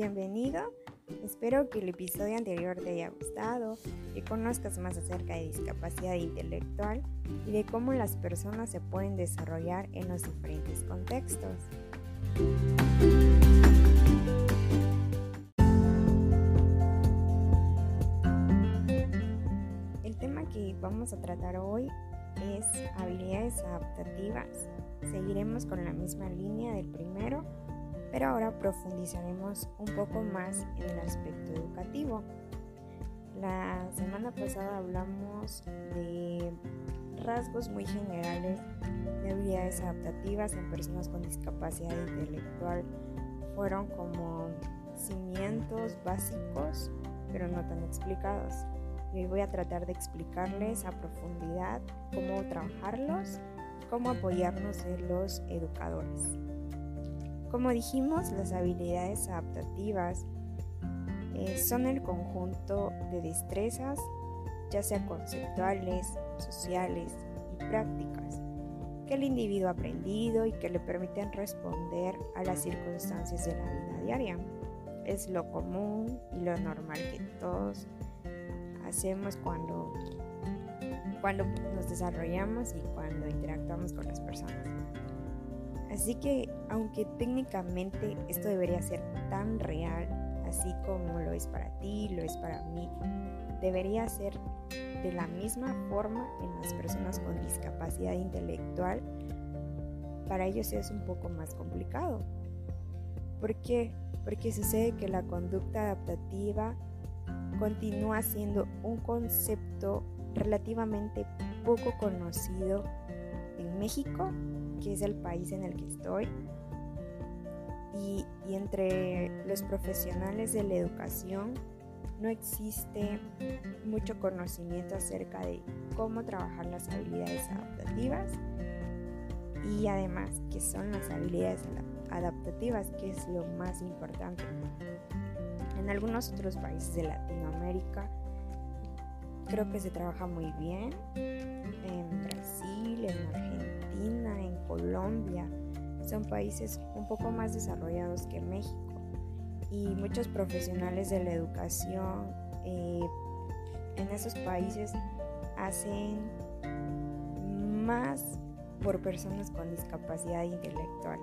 bienvenido. Espero que el episodio anterior te haya gustado, que conozcas más acerca de discapacidad intelectual y de cómo las personas se pueden desarrollar en los diferentes contextos. El tema que vamos a tratar hoy es habilidades adaptativas. Seguiremos con la misma línea del primero, pero ahora profundizaremos un poco más en el aspecto educativo. La semana pasada hablamos de rasgos muy generales de habilidades adaptativas en personas con discapacidad intelectual. Fueron como cimientos básicos, pero no tan explicados. Hoy voy a tratar de explicarles a profundidad cómo trabajarlos y cómo apoyarnos en los educadores. Como dijimos, las habilidades adaptativas eh, son el conjunto de destrezas, ya sea conceptuales, sociales y prácticas, que el individuo ha aprendido y que le permiten responder a las circunstancias de la vida diaria. Es lo común y lo normal que todos hacemos cuando, cuando nos desarrollamos y cuando interactuamos con las personas. Así que aunque técnicamente esto debería ser tan real, así como lo es para ti, lo es para mí, debería ser de la misma forma en las personas con discapacidad intelectual, para ellos es un poco más complicado. ¿Por qué? Porque sucede que la conducta adaptativa continúa siendo un concepto relativamente poco conocido en México, que es el país en el que estoy, y, entre los profesionales de la educación no existe mucho conocimiento acerca de cómo trabajar las habilidades adaptativas y además qué son las habilidades adaptativas, que es lo más importante. En algunos otros países de Latinoamérica creo que se trabaja muy bien, en Brasil, en Argentina, en Colombia, son países un poco más desarrollados que México y muchos profesionales de la educación eh, en esos países hacen más por personas con discapacidad intelectual.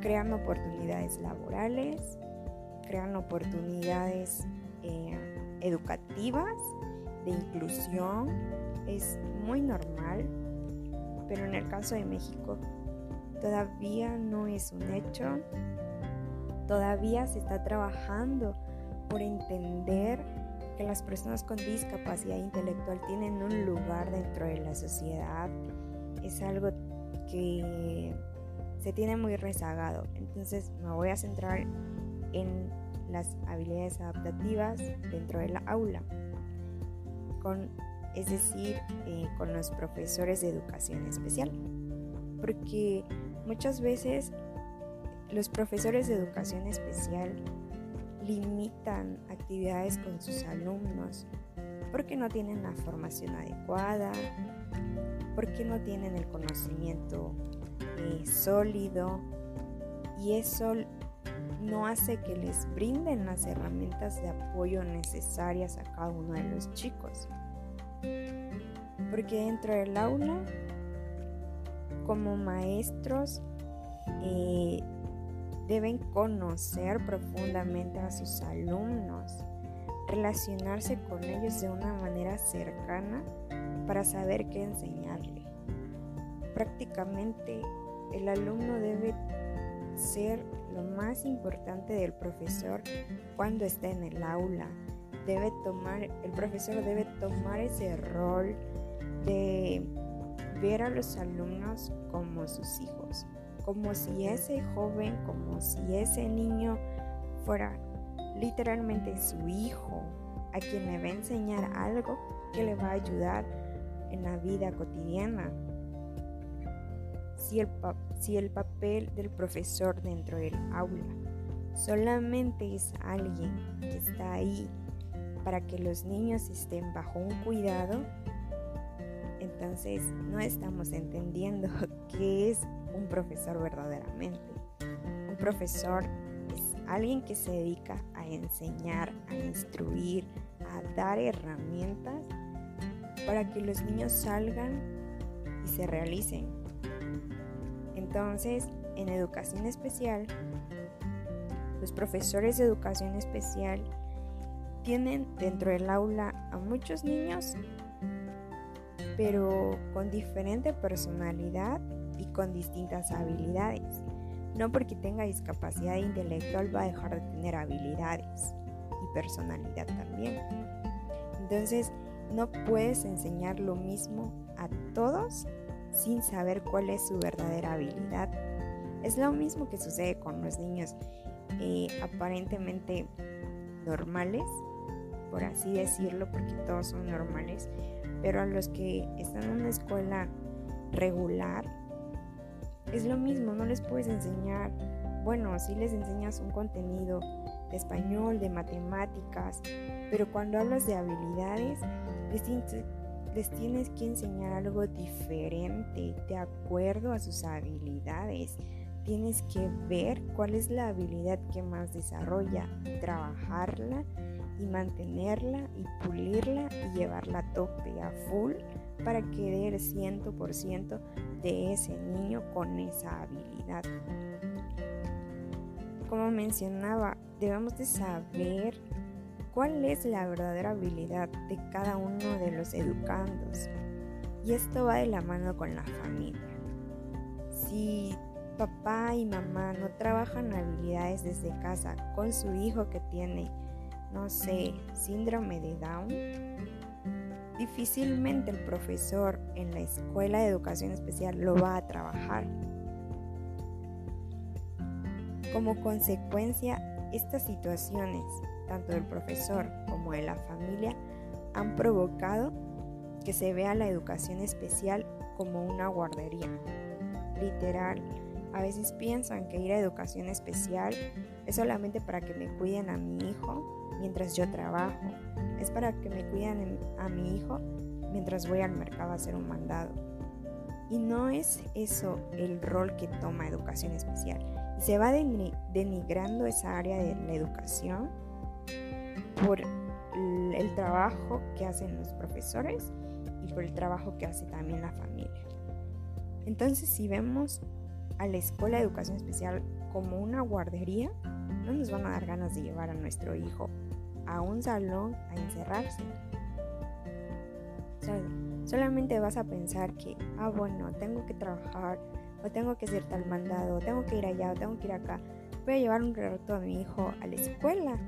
Crean oportunidades laborales, crean oportunidades eh, educativas, de inclusión. Es muy normal, pero en el caso de México todavía no es un hecho Todavía se está trabajando por entender que las personas con discapacidad intelectual tienen un lugar dentro de la sociedad. Es algo que se tiene muy rezagado. Entonces me voy a centrar en las habilidades adaptativas dentro de la aula. Es decir, eh, con los profesores de educación especial. Porque muchas veces los profesores de educación especial limitan actividades con sus alumnos porque no tienen la formación adecuada, porque no tienen el conocimiento eh, sólido y eso no hace que les brinden las herramientas de apoyo necesarias a cada uno de los chicos. Porque dentro del aula, como maestros, eh, Deben conocer profundamente a sus alumnos, relacionarse con ellos de una manera cercana para saber qué enseñarle. Prácticamente el alumno debe ser lo más importante del profesor cuando está en el aula. Debe tomar, el profesor debe tomar ese rol de ver a los alumnos como sus hijos como si ese joven, como si ese niño fuera literalmente su hijo, a quien le va a enseñar algo que le va a ayudar en la vida cotidiana. Si el, si el papel del profesor dentro del aula solamente es alguien que está ahí para que los niños estén bajo un cuidado, entonces no estamos entendiendo qué es un profesor verdaderamente. Un profesor es alguien que se dedica a enseñar, a instruir, a dar herramientas para que los niños salgan y se realicen. Entonces, en educación especial, los profesores de educación especial tienen dentro del aula a muchos niños, pero con diferente personalidad y con distintas habilidades. No porque tenga discapacidad intelectual va a dejar de tener habilidades y personalidad también. Entonces, no puedes enseñar lo mismo a todos sin saber cuál es su verdadera habilidad. Es lo mismo que sucede con los niños eh, aparentemente normales, por así decirlo, porque todos son normales, pero a los que están en una escuela regular, es lo mismo, no les puedes enseñar, bueno, si les enseñas un contenido de español, de matemáticas, pero cuando hablas de habilidades, les, tienes que enseñar algo diferente, de acuerdo a sus habilidades. Tienes que ver cuál es la habilidad que más desarrolla, trabajarla y mantenerla y pulirla y llevarla a tope, a full, para que dé el 100% de ese niño con esa habilidad. Como mencionaba, debemos de saber cuál es la verdadera habilidad de cada uno de los educandos. Y esto va de la mano con la familia. Si papá y mamá no trabajan habilidades desde casa con su hijo que tiene, no sé, síndrome de Down, difícilmente el profesor en la escuela de educación especial lo va a trabajar. Como consecuencia, estas situaciones tanto del profesor como de la familia, han provocado que se vea la educación especial como una guardería. Literal, a veces piensan que ir a educación especial es solamente para que me cuiden a mi hijo mientras yo trabajo. Es para que me cuiden a mi hijo mientras voy al mercado a hacer un mandado. Y no es eso el rol que toma educación especial. se va denigrando esa área de la educación por el trabajo que hacen los profesores y por el trabajo que hace también la familia. Entonces, si vemos a la escuela de educación especial como una guardería, no nos van a dar ganas de llevar a nuestro hijo a un salón a encerrarse. solamente vas a pensar que, ah, bueno, tengo que trabajar, o tengo que hacer tal mandado, o tengo que ir allá, o tengo que ir acá. Voy a llevar un rato a mi hijo a la escuela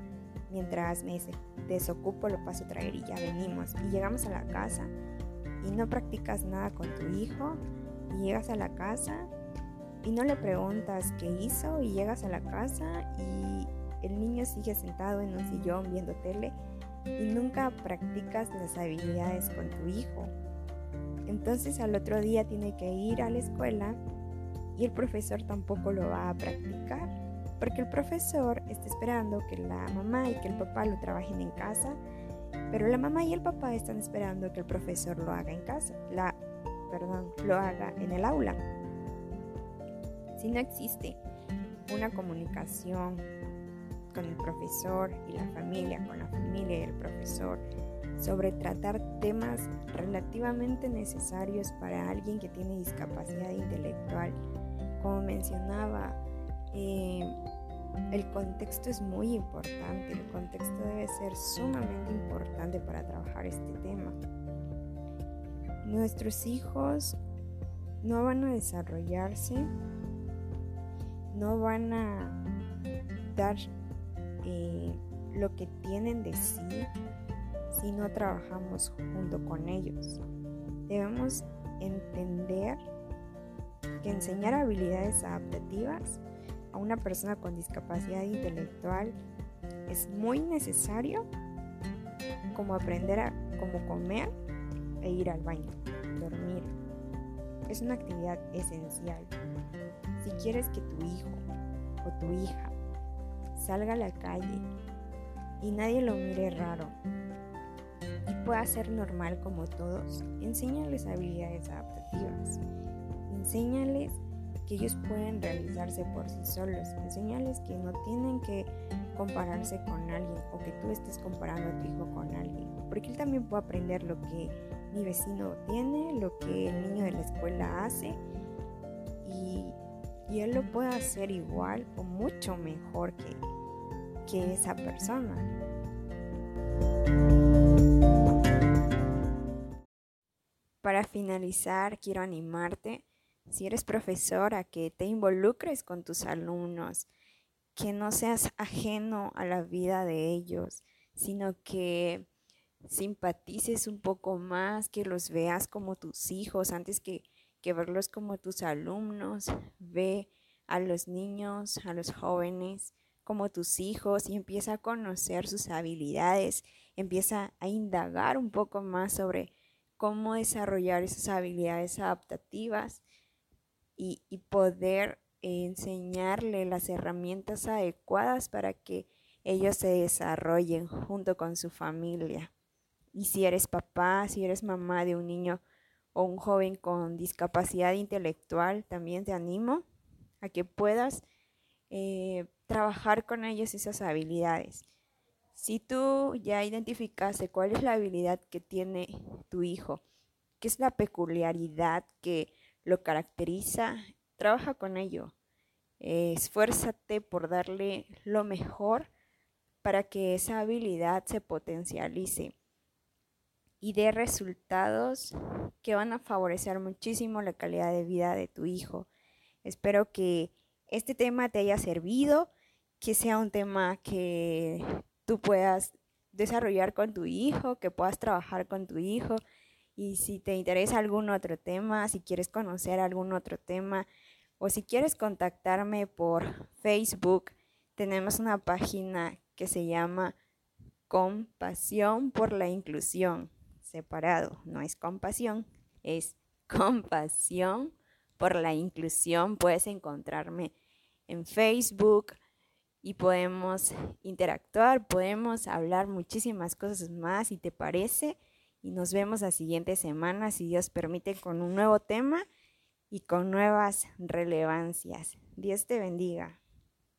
Mientras me desocupo lo paso a traer y ya venimos. Y llegamos a la casa y no practicas nada con tu hijo y llegas a la casa y no le preguntas qué hizo y llegas a la casa y el niño sigue sentado en un sillón viendo tele y nunca practicas las habilidades con tu hijo. Entonces al otro día tiene que ir a la escuela y el profesor tampoco lo va a practicar porque el profesor está esperando que la mamá y que el papá lo trabajen en casa, pero la mamá y el papá están esperando que el profesor lo haga en casa, la, perdón, lo haga en el aula. Si no existe una comunicación con el profesor y la familia, con la familia y el profesor, sobre tratar temas relativamente necesarios para alguien que tiene discapacidad intelectual, como mencionaba, eh, el contexto es muy importante, el contexto debe ser sumamente importante para trabajar este tema. Nuestros hijos no van a desarrollarse, no van a dar eh, lo que tienen de sí si no trabajamos junto con ellos. Debemos entender que enseñar habilidades adaptativas una persona con discapacidad intelectual es muy necesario como aprender a como comer e ir al baño, dormir. Es una actividad esencial. Si quieres que tu hijo o tu hija salga a la calle y nadie lo mire raro y pueda ser normal como todos, enséñales habilidades adaptativas. Enséñales que ellos pueden realizarse por sí solos. Enseñarles que no tienen que compararse con alguien o que tú estés comparando a tu hijo con alguien. Porque él también puede aprender lo que mi vecino tiene, lo que el niño de la escuela hace y, y él lo puede hacer igual o mucho mejor que, que esa persona. Para finalizar, quiero animarte, si eres profesor, a que te involucres con tus alumnos, que no seas ajeno a la vida de ellos, sino que simpatices un poco más, que los veas como tus hijos antes que, que verlos como tus alumnos. Ve a los niños, a los jóvenes como tus hijos y empieza a conocer sus habilidades, empieza a indagar un poco más sobre cómo desarrollar esas habilidades adaptativas y, poder enseñarle las herramientas adecuadas para que ellos se desarrollen junto con su familia. Y si eres papá, si eres mamá de un niño o un joven con discapacidad intelectual, también te animo a que puedas eh, trabajar con ellos esas habilidades. Si tú ya identificaste cuál es la habilidad que tiene tu hijo, qué es la peculiaridad que lo caracteriza, trabaja con ello. esfuérzate por darle lo mejor para que esa habilidad se potencialice y dé resultados que van a favorecer muchísimo la calidad de vida de tu hijo. Espero que este tema te haya servido, que sea un tema que tú puedas desarrollar con tu hijo, que puedas trabajar con tu hijo. Y si te interesa algún otro tema, si quieres conocer algún otro tema o si quieres contactarme por Facebook, tenemos una página que se llama Compasión por la Inclusión. Separado, no es compasión, es compasión por la inclusión. Puedes encontrarme en Facebook y podemos interactuar, podemos hablar muchísimas cosas más, si te parece. Y nos vemos la siguiente semana, si Dios permite, con un nuevo tema y con nuevas relevancias. Dios te bendiga.